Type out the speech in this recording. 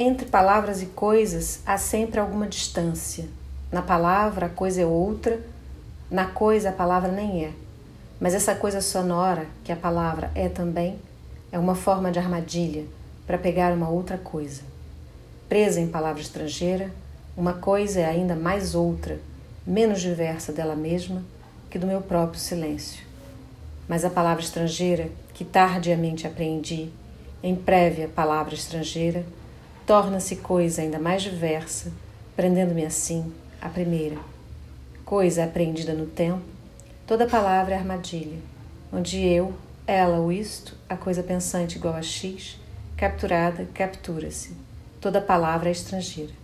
Entre palavras e coisas há sempre alguma distância. Na palavra a coisa é outra, na coisa a palavra nem é. Mas essa coisa sonora, que a palavra é também, é uma forma de armadilha para pegar uma outra coisa. Presa em palavra estrangeira, uma coisa é ainda mais outra, menos diversa dela mesma que do meu próprio silêncio. Mas a palavra estrangeira, que tardiamente aprendi, em prévia palavra estrangeira, torna-se coisa ainda mais diversa, prendendo-me assim à primeira. Coisa apreendida no tempo, toda palavra é armadilha, onde eu, ela, o isto, a coisa pensante igual a X, capturada, captura-se. Toda palavra é estrangeira.